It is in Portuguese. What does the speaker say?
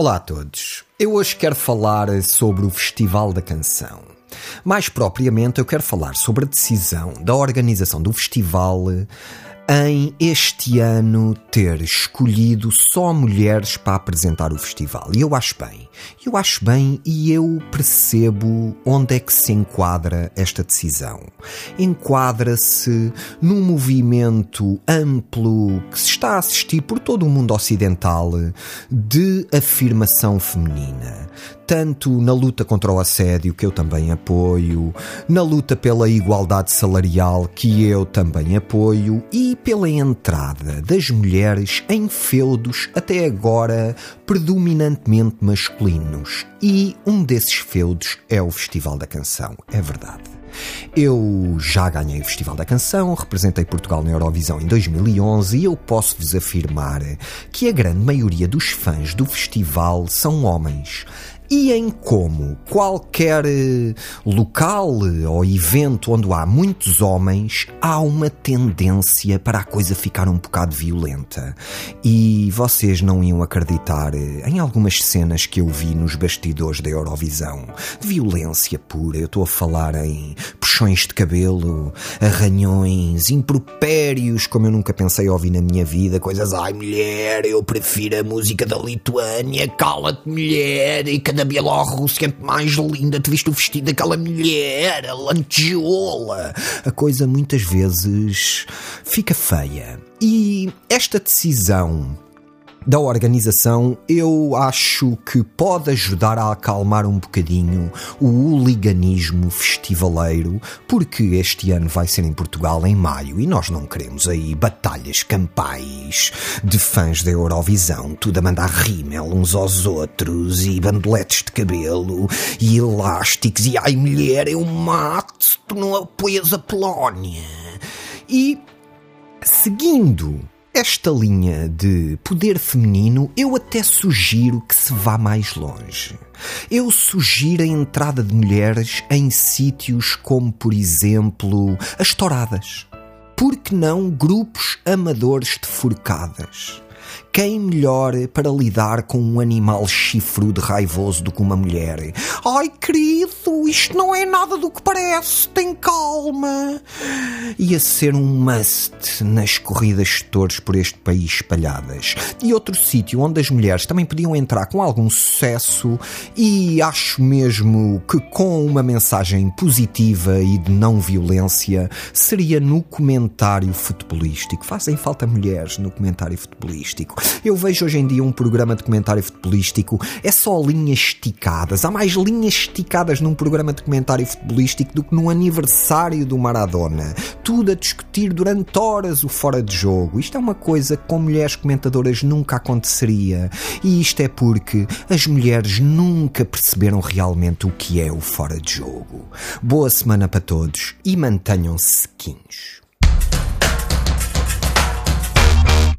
Olá a todos. Eu hoje quero falar sobre o Festival da Canção. Mais propriamente, eu quero falar sobre a decisão da organização do festival em este ano ter escolhido só mulheres para apresentar o festival. E eu acho bem. Eu acho bem e eu percebo onde é que se enquadra esta decisão. Enquadra-se num movimento amplo que se está a assistir por todo o mundo ocidental de afirmação feminina tanto na luta contra o assédio, que eu também apoio, na luta pela igualdade salarial, que eu também apoio, e pela entrada das mulheres em feudos até agora predominantemente masculinos. E um desses feudos é o Festival da Canção, é verdade. Eu já ganhei o Festival da Canção, representei Portugal na Eurovisão em 2011 e eu posso vos afirmar que a grande maioria dos fãs do festival são homens e em como qualquer eh, local eh, ou evento onde há muitos homens, há uma tendência para a coisa ficar um bocado violenta. E vocês não iam acreditar eh, em algumas cenas que eu vi nos bastidores da Eurovisão. De violência pura, eu estou a falar em de cabelo, arranhões, impropérios, como eu nunca pensei ouvir na minha vida, coisas, ai mulher, eu prefiro a música da Lituânia, cala-te mulher, e cada Bielorrússia é mais linda, te viste o vestido daquela mulher, a lantejola. A coisa muitas vezes fica feia. E esta decisão da organização, eu acho que pode ajudar a acalmar um bocadinho o hooliganismo festivaleiro, porque este ano vai ser em Portugal em maio e nós não queremos aí batalhas campais de fãs da Eurovisão, tudo a mandar rímel uns aos outros e bandoletes de cabelo e elásticos e ai mulher, eu mato, tu não apoias a Polónia. E seguindo esta linha de poder feminino, eu até sugiro que se vá mais longe. Eu sugiro a entrada de mulheres em sítios como, por exemplo, as touradas. Por que não grupos amadores de forcadas? Quem melhor para lidar com um animal chifrudo raivoso do que uma mulher? Ai, querido, isto não é nada do que parece, tem calma. Ia ser um must nas corridas de touros por este país espalhadas. E outro sítio onde as mulheres também podiam entrar com algum sucesso e acho mesmo que com uma mensagem positiva e de não violência seria no comentário futebolístico. Fazem falta mulheres no comentário futebolístico. Eu vejo hoje em dia um programa de comentário futebolístico, é só linhas esticadas. Há mais linhas esticadas num programa de comentário futebolístico do que num aniversário do Maradona. Tudo a discutir durante horas o fora de jogo. Isto é uma coisa que com mulheres comentadoras nunca aconteceria. E isto é porque as mulheres nunca perceberam realmente o que é o fora de jogo. Boa semana para todos e mantenham-se sequinhos.